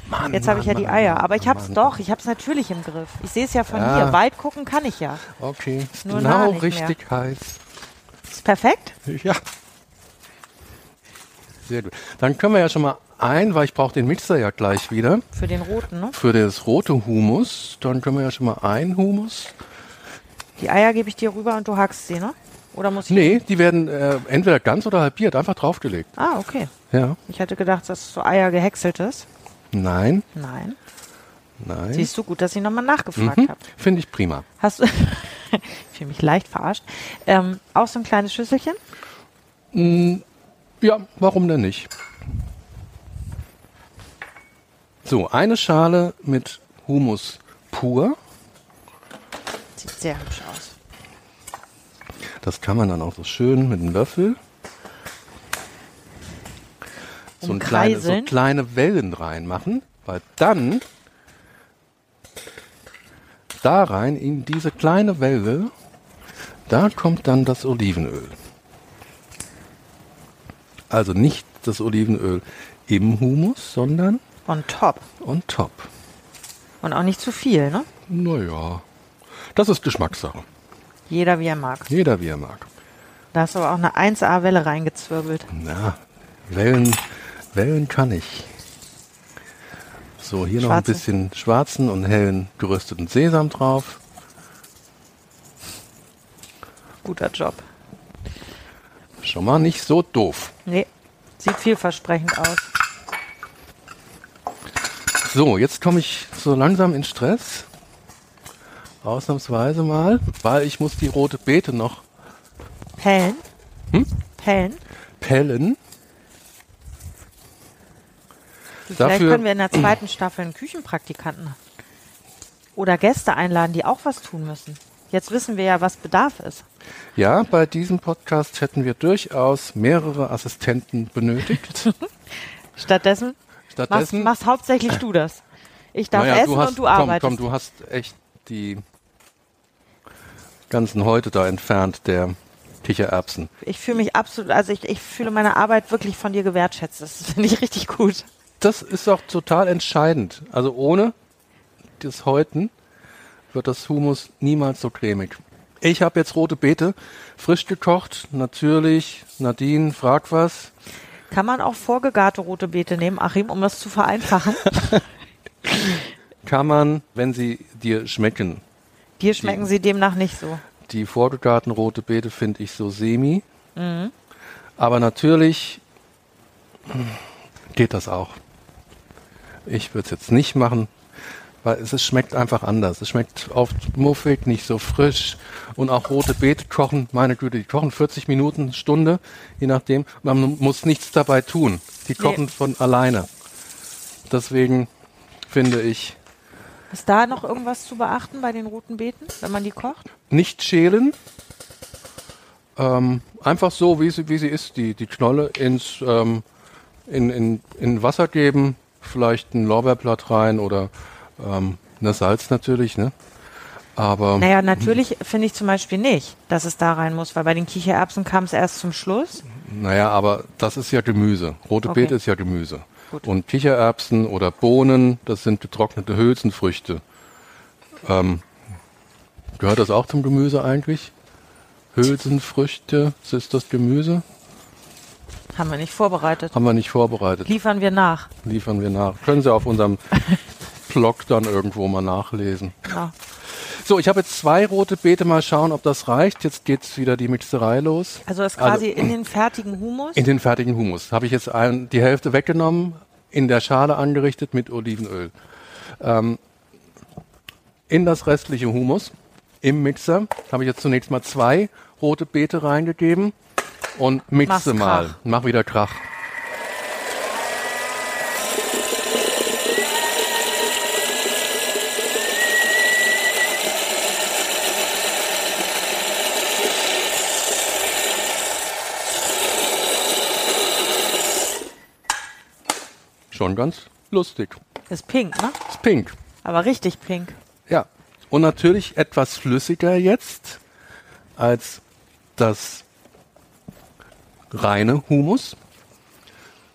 Speaker 4: Mann,
Speaker 3: Jetzt habe ich ja
Speaker 4: Mann,
Speaker 3: die Eier,
Speaker 4: Mann,
Speaker 3: aber ich habe es doch, ich habe es natürlich im Griff. Ich sehe es ja von
Speaker 4: Ja.
Speaker 3: hier. Weit gucken kann ich ja.
Speaker 4: Okay, ist
Speaker 3: Nur
Speaker 4: genau
Speaker 3: nicht mehr.
Speaker 4: richtig heiß.
Speaker 3: Ist perfekt?
Speaker 4: Ja. Sehr gut. Dann können wir ja schon mal ein, weil ich brauche den Mixer ja gleich wieder
Speaker 3: Für den roten, ne?
Speaker 4: für das rote Humus. Dann können wir ja schon mal ein Humus.
Speaker 3: Die Eier gebe ich dir rüber und du hackst sie, ne? Oder muss ich?
Speaker 4: Nee, die werden äh, entweder ganz oder halbiert, einfach draufgelegt.
Speaker 3: Ah, okay.
Speaker 4: Ja.
Speaker 3: Ich hätte gedacht, dass so Eier gehäckselt ist.
Speaker 4: Nein,
Speaker 3: Nein.
Speaker 4: nein.
Speaker 3: Siehst du gut, dass ich nochmal nachgefragt
Speaker 4: Mhm.
Speaker 3: habe.
Speaker 4: Finde ich prima.
Speaker 3: Hast du. ich fühle mich leicht verarscht. Ähm, auch so ein kleines Schüsselchen?
Speaker 4: Ja, warum denn nicht? So, eine Schale mit Humus pur.
Speaker 3: Sieht sehr hübsch aus.
Speaker 4: Das kann man dann auch so schön mit einem Löffel. So, ein kleine, so kleine Wellen reinmachen, weil dann da rein in diese kleine Welle, da kommt dann das Olivenöl. Also nicht das Olivenöl im Humus, sondern
Speaker 3: On top.
Speaker 4: on top.
Speaker 3: Und auch nicht zu viel, ne?
Speaker 4: Naja, das ist Geschmackssache.
Speaker 3: Jeder wie er mag.
Speaker 4: Jeder wie er mag.
Speaker 3: Da hast du aber auch eine 1A-Welle reingezwirbelt.
Speaker 4: Na, Wellen, Wellen kann ich. So, hier noch ein bisschen schwarzen und hellen gerösteten Sesam drauf.
Speaker 3: Guter Job.
Speaker 4: Schon mal nicht so doof.
Speaker 3: Nee, sieht vielversprechend aus.
Speaker 4: So, jetzt komme ich so langsam in Stress. Ausnahmsweise mal, weil ich muss die rote Beete noch
Speaker 3: Pellen?
Speaker 4: Hm?
Speaker 3: Pellen?
Speaker 4: pellen.
Speaker 3: Du, Vielleicht
Speaker 4: Dafür-
Speaker 3: können wir in der zweiten Staffel einen Küchenpraktikanten oder Gäste einladen, die auch was tun müssen. Jetzt wissen wir ja, was Bedarf ist.
Speaker 4: Ja, bei diesem Podcast hätten wir durchaus mehrere Assistenten benötigt.
Speaker 3: Stattdessen machst,
Speaker 4: Stattdessen,
Speaker 3: machst hauptsächlich du das. Ich darf
Speaker 4: naja,
Speaker 3: essen
Speaker 4: du hast,
Speaker 3: und du
Speaker 4: komm,
Speaker 3: arbeitest.
Speaker 4: komm, du hast echt die ganzen Häute da entfernt, der Kichererbsen.
Speaker 3: Ich fühle mich absolut, also ich, ich fühle meine Arbeit wirklich von dir gewertschätzt. Das finde ich richtig gut.
Speaker 4: Das ist auch total entscheidend. Also ohne das Häuten wird das Humus niemals so cremig. Ich habe jetzt rote Beete frisch gekocht. Natürlich, Nadine, frag was.
Speaker 3: Kann man auch vorgegarte rote Beete nehmen, Achim, um das zu vereinfachen?
Speaker 4: Kann man, wenn sie dir schmecken.
Speaker 3: Dir schmecken sie demnach nicht so.
Speaker 4: Die vorgegarten rote Beete finde ich so semi. Aber natürlich hm, geht das auch. Ich würde es jetzt nicht machen, weil es, es schmeckt einfach anders. Es schmeckt oft muffig, nicht so frisch. Und auch rote Beete kochen, meine Güte, die kochen 40 Minuten, Stunde, je nachdem. Man muss nichts dabei tun. Die kochen
Speaker 3: Nee.
Speaker 4: von alleine. Deswegen finde ich,
Speaker 3: Ist da noch irgendwas zu beachten bei den roten Beeten, wenn man die kocht?
Speaker 4: nicht schälen. Ähm, einfach so, wie sie, wie sie ist, die, die Knolle ins, ähm, in, in, in Wasser geben, vielleicht ein Lorbeerblatt rein oder ähm, ne Salz natürlich, ne? Aber
Speaker 3: Naja, natürlich finde ich zum Beispiel nicht, dass es da rein muss, weil bei den Kichererbsen kam es erst zum Schluss.
Speaker 4: naja, aber das ist ja Gemüse. Rote
Speaker 3: Okay.
Speaker 4: Beete ist ja Gemüse.
Speaker 3: Gut.
Speaker 4: Und Kichererbsen oder Bohnen, das sind getrocknete Hülsenfrüchte. Ähm, gehört das auch zum Gemüse eigentlich? Hülsenfrüchte, ist das Gemüse?
Speaker 3: Haben wir nicht vorbereitet.
Speaker 4: Haben wir nicht vorbereitet.
Speaker 3: Liefern wir nach.
Speaker 4: Liefern wir nach. Können Sie auf unserem Blog dann irgendwo mal nachlesen.
Speaker 3: Ja.
Speaker 4: So, ich habe jetzt zwei rote Beete. Mal schauen, ob das reicht. Jetzt geht's wieder die Mixerei los.
Speaker 3: Also das quasi in den fertigen Humus.
Speaker 4: In den fertigen Humus habe ich jetzt ein, die Hälfte weggenommen, in der Schale angerichtet mit Olivenöl. Ähm, in das restliche Humus im Mixer habe ich jetzt zunächst mal zwei rote Beete reingegeben und mixe
Speaker 3: Mach's
Speaker 4: mal.
Speaker 3: Krach.
Speaker 4: Mach wieder Krach. Schon ganz lustig.
Speaker 3: ist pink, ne?
Speaker 4: Ist pink.
Speaker 3: Aber richtig pink.
Speaker 4: Ja. Und natürlich etwas flüssiger jetzt als das reine Humus.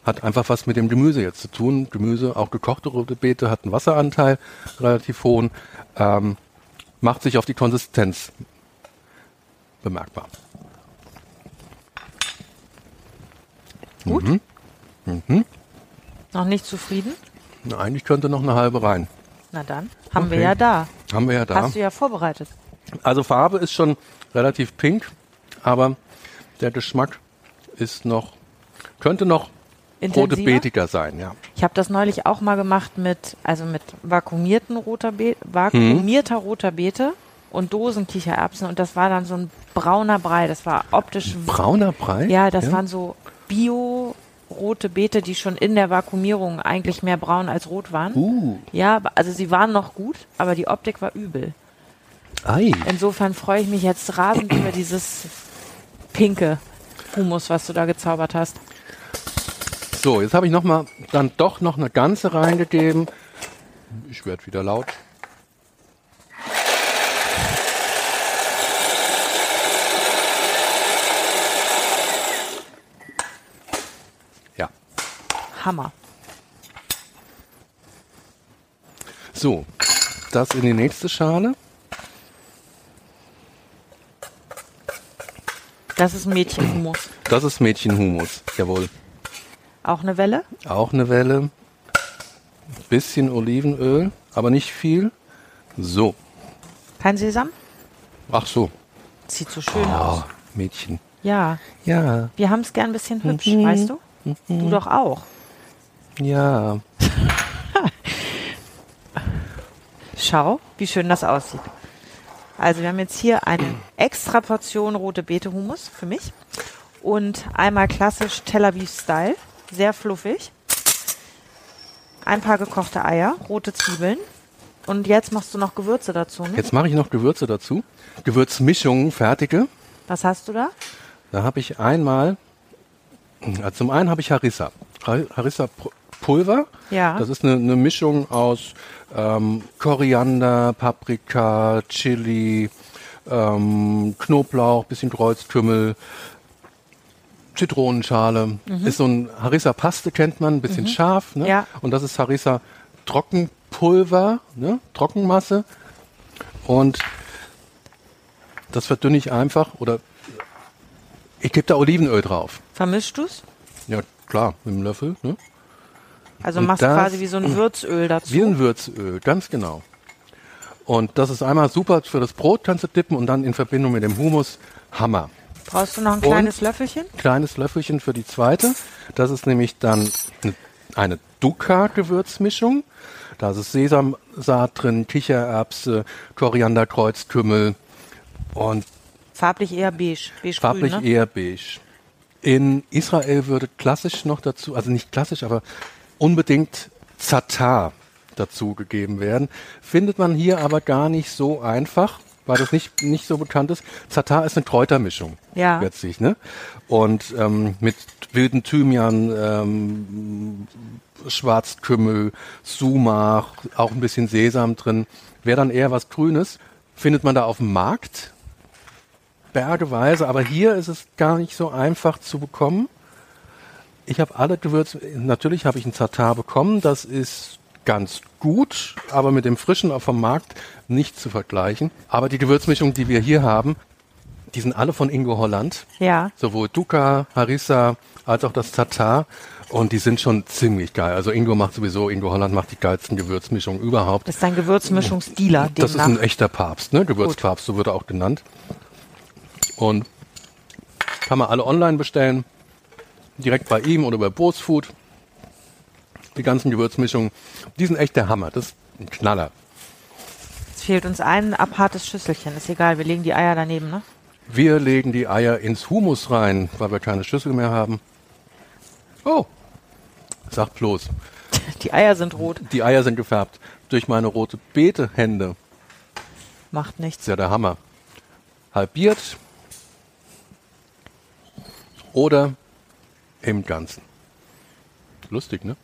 Speaker 4: Hat einfach was mit dem Gemüse jetzt zu tun. Gemüse, auch gekochte rote Beete, hat einen Wasseranteil, relativ hohen. Ähm, macht sich auf die Konsistenz bemerkbar.
Speaker 3: Gut. Noch nicht zufrieden?
Speaker 4: Na, eigentlich könnte noch eine halbe rein.
Speaker 3: Na dann, haben wir
Speaker 4: Okay.
Speaker 3: ja da.
Speaker 4: Haben wir ja da.
Speaker 3: Hast du ja vorbereitet.
Speaker 4: Also Farbe ist schon relativ pink, aber der Geschmack ist noch, könnte noch rote
Speaker 3: Intensiver?
Speaker 4: beetiger sein, ja.
Speaker 3: Ich habe das neulich auch mal gemacht mit, also mit vakuumierten roter Be vakuumierter roter Beete und Dosenkichererbsen und das war dann so ein brauner Brei. Das war optisch
Speaker 4: Brauner Brei?
Speaker 3: Ja, das waren so bio-rote Beete, die schon in der Vakuumierung eigentlich mehr braun als rot waren.
Speaker 4: Uh,
Speaker 3: Ja, also sie waren noch gut, aber die Optik war übel.
Speaker 4: ei.
Speaker 3: Insofern freue ich mich jetzt rasend über dieses pinke Humus, was du da gezaubert hast.
Speaker 4: So, jetzt habe ich noch mal dann doch noch eine ganze reingegeben. Ich werde wieder laut.
Speaker 3: Hammer.
Speaker 4: so, das in die nächste Schale.
Speaker 3: Das ist Mädchenhumus.
Speaker 4: Das ist Mädchenhumus, jawohl.
Speaker 3: Auch eine Welle?
Speaker 4: Auch eine Welle. bisschen Olivenöl, aber nicht viel. So.
Speaker 3: Kein Sesam?
Speaker 4: Ach so.
Speaker 3: Sieht so schön
Speaker 4: Oh,
Speaker 3: aus.
Speaker 4: Mädchen.
Speaker 3: Ja,
Speaker 4: Ja,
Speaker 3: wir haben es gern ein bisschen hübsch,
Speaker 4: Mhm.
Speaker 3: weißt du? Du doch auch.
Speaker 4: Ja.
Speaker 3: Schau, wie schön das aussieht. Also wir haben jetzt hier eine extra Portion rote Beete Hummus für mich und einmal klassisch Tel Aviv Style, sehr fluffig. Ein paar gekochte Eier, rote Zwiebeln und jetzt machst du noch Gewürze dazu. Ne?
Speaker 4: Jetzt mache ich noch Gewürze dazu. Gewürzmischungen, fertige.
Speaker 3: Was hast du da?
Speaker 4: Da habe ich einmal, also zum einen habe ich Harissa. Har- Harissa Pulver.
Speaker 3: Ja.
Speaker 4: Das ist eine, eine Mischung aus ähm, Koriander, Paprika, Chili, ähm, Knoblauch, bisschen Kreuzkümmel, Zitronenschale. Ist so ein Harissa Paste kennt man, ein bisschen scharf. Ne?
Speaker 3: Ja.
Speaker 4: Und das ist Harissa Trockenpulver, ne? Trockenmasse. Und das verdünne ich einfach oder ich gebe da Olivenöl drauf.
Speaker 3: Vermischst du's?
Speaker 4: Ja, klar, mit einem Löffel. Ne?
Speaker 3: Also
Speaker 4: Und
Speaker 3: machst du
Speaker 4: das-
Speaker 3: quasi wie so ein Würzöl dazu.
Speaker 4: Wie ein Würzöl, ganz genau. Und das ist einmal super für das Brot, kannst du dippen und dann in Verbindung mit dem Hummus, Hammer.
Speaker 3: Brauchst du noch ein
Speaker 4: Und-
Speaker 3: kleines Löffelchen?
Speaker 4: Kleines Löffelchen für die zweite. Das ist nämlich dann eine, Dukkha-Gewürzmischung. Da ist Sesamsaat drin, Kichererbse, Koriander, Kreuzkümmel und
Speaker 3: Farblich eher beige. beige
Speaker 4: farblich
Speaker 3: grün, ne?
Speaker 4: eher beige. In Israel würde klassisch noch dazu, also nicht klassisch, aber unbedingt Zatar dazu gegeben werden. Findet man hier aber gar nicht so einfach, weil das nicht, nicht so bekannt ist. Zatar ist eine Kräutermischung.
Speaker 3: Ja.
Speaker 4: Letztlich, ne? Und ähm, mit wilden Thymian, ähm, Schwarzkümmel, Sumach, auch ein bisschen Sesam drin. Wäre dann eher was Grünes. Findet man da auf dem Markt bergeweise, aber hier ist es gar nicht so einfach zu bekommen. Ich habe alle Gewürze, natürlich habe ich einen Zatar bekommen, das ist ganz gut, aber mit dem frischen auf dem Markt nicht zu vergleichen. Aber die Gewürzmischungen, die wir hier haben, die sind alle von Ingo Holland.
Speaker 3: Ja.
Speaker 4: Sowohl Dukkha, Harissa als auch das Tatar. Und die sind schon ziemlich geil. Also Ingo macht sowieso, Ingo Holland macht die geilsten Gewürzmischungen überhaupt.
Speaker 3: Das ist dein Gewürzmischungsdealer,
Speaker 4: Das ist ein echter Papst, ne? Gewürzpapst, so wird er auch genannt. Und kann man alle online bestellen. Direkt bei ihm oder bei Bootsfood. Die ganzen Gewürzmischungen. Die sind echt der Hammer. Das ist ein Knaller.
Speaker 3: Es fehlt uns ein abhartes Schüsselchen. Ist egal, wir legen die Eier daneben, ne?
Speaker 4: Wir legen die Eier ins Humus rein, weil wir keine Schüssel mehr haben. Oh, sag bloß.
Speaker 3: Die Eier sind rot.
Speaker 4: Die Eier sind gefärbt durch meine rote Beete-Hände.
Speaker 3: Macht nichts.
Speaker 4: ist ja der Hammer. Halbiert oder im Ganzen. Lustig, ne?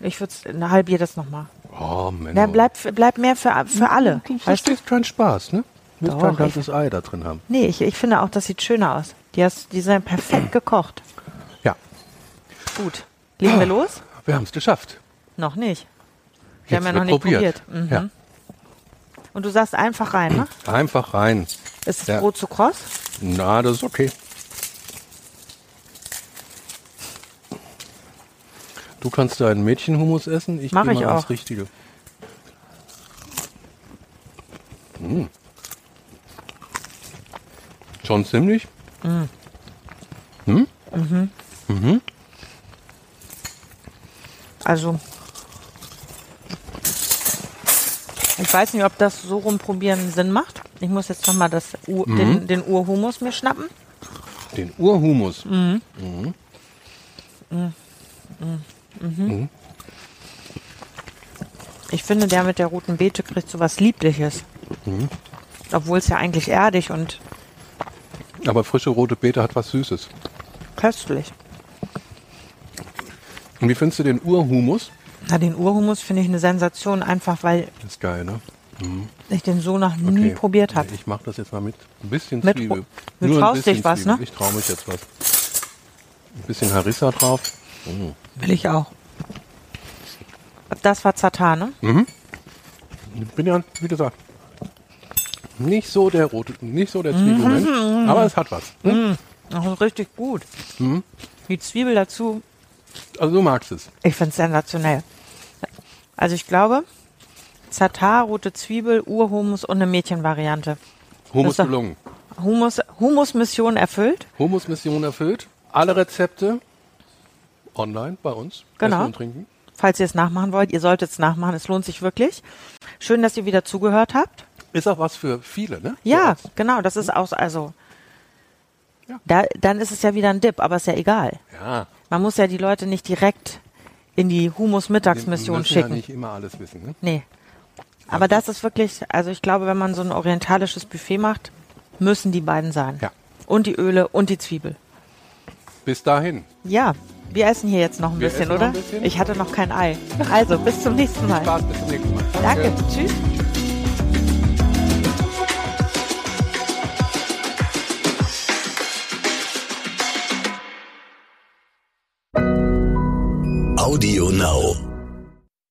Speaker 3: Ich würde eine halbier das nochmal.
Speaker 4: Oh, Mensch.
Speaker 3: Na, bleibt bleib mehr für, für alle.
Speaker 4: Du verstehst keinen Spaß, ne? Du willst kein ganzes Ei da drin haben.
Speaker 3: Nee, ich, ich finde auch, das sieht schöner aus. Die, hast, die sind perfekt gekocht.
Speaker 4: Ja,
Speaker 3: Gut. Legen wir los?
Speaker 4: wir haben es geschafft.
Speaker 3: Noch nicht. Wir
Speaker 4: Jetzt
Speaker 3: haben ja noch nicht probiert. Mhm.
Speaker 4: Ja,
Speaker 3: Und du sagst einfach rein, ne?
Speaker 4: einfach rein.
Speaker 3: Ist das
Speaker 4: Ja.
Speaker 3: Brot zu kross?
Speaker 4: Na, das ist okay. Du kannst deinen Mädchenhumus essen. Ich
Speaker 3: Mach
Speaker 4: geh
Speaker 3: ich
Speaker 4: mal ans
Speaker 3: auch.
Speaker 4: Richtige. Mm. Schon ziemlich.
Speaker 3: Also. Ich weiß nicht, ob das so rumprobieren Sinn macht. Ich muss jetzt nochmal
Speaker 4: Mhm.
Speaker 3: den, den Urhumus mir schnappen.
Speaker 4: Den Urhumus.
Speaker 3: Ich finde, der mit der roten Beete kriegt so was Liebliches.
Speaker 4: Mhm.
Speaker 3: Obwohl es ja eigentlich erdig und
Speaker 4: Aber frische rote Beete hat was Süßes.
Speaker 3: köstlich.
Speaker 4: Und wie findest du den Urhumus?
Speaker 3: Na, den Urhumus finde ich eine Sensation, einfach weil
Speaker 4: Ist geil, ne?
Speaker 3: ich den so noch nie
Speaker 4: Okay.
Speaker 3: probiert habe.
Speaker 4: Ich mache das jetzt mal mit ein bisschen
Speaker 3: Mit
Speaker 4: Zwiebel.
Speaker 3: Du traust dich was,
Speaker 4: Zwiebel.
Speaker 3: ne?
Speaker 4: Ich traue mich jetzt was. Ein bisschen Harissa drauf.
Speaker 3: Will ich auch. Das war Zatar, ne?
Speaker 4: Ich bin ja, wie gesagt, nicht so der rote, nicht so der
Speaker 3: Mhm.
Speaker 4: Zwiebelmensch, aber es hat was. Ne?
Speaker 3: Das ist richtig gut.
Speaker 4: Mhm.
Speaker 3: Die Zwiebel dazu,
Speaker 4: Also du magst es.
Speaker 3: ich finde es sensationell. Also ich glaube, Zatar, rote Zwiebel, Urhumus und eine Mädchenvariante. Doch-
Speaker 4: gelungen.
Speaker 3: Humus, Humus-Mission erfüllt.
Speaker 4: Hummus-Mission erfüllt. Alle Rezepte online bei uns.
Speaker 3: Genau.
Speaker 4: Essen und trinken.
Speaker 3: Falls ihr es nachmachen wollt, ihr solltet es nachmachen, es lohnt sich wirklich. Schön, dass ihr wieder zugehört habt.
Speaker 4: Ist auch was für viele, ne?
Speaker 3: Ja,
Speaker 4: uns.
Speaker 3: genau, das ist auch, also,
Speaker 4: Ja.
Speaker 3: da, dann ist es ja wieder ein Dip, aber ist ja egal.
Speaker 4: Ja.
Speaker 3: Man muss ja die Leute nicht direkt in die Humus-Mittagsmission schicken.
Speaker 4: ja nicht immer alles wissen, ne?
Speaker 3: Nee. Aber das ist wirklich, also ich glaube, wenn man so ein orientalisches Buffet macht, müssen die beiden sein.
Speaker 4: Ja.
Speaker 3: Und die Öle und die Zwiebel.
Speaker 4: Bis dahin.
Speaker 3: Ja, wir essen hier jetzt noch ein
Speaker 4: Wir
Speaker 3: bisschen, oder?
Speaker 4: ein bisschen.
Speaker 3: Ich hatte noch kein Ei. Also, bis zum nächsten Mal.
Speaker 4: Spaß, bis zum nächsten Mal.
Speaker 3: Danke. Tschüss.
Speaker 1: Audio Now.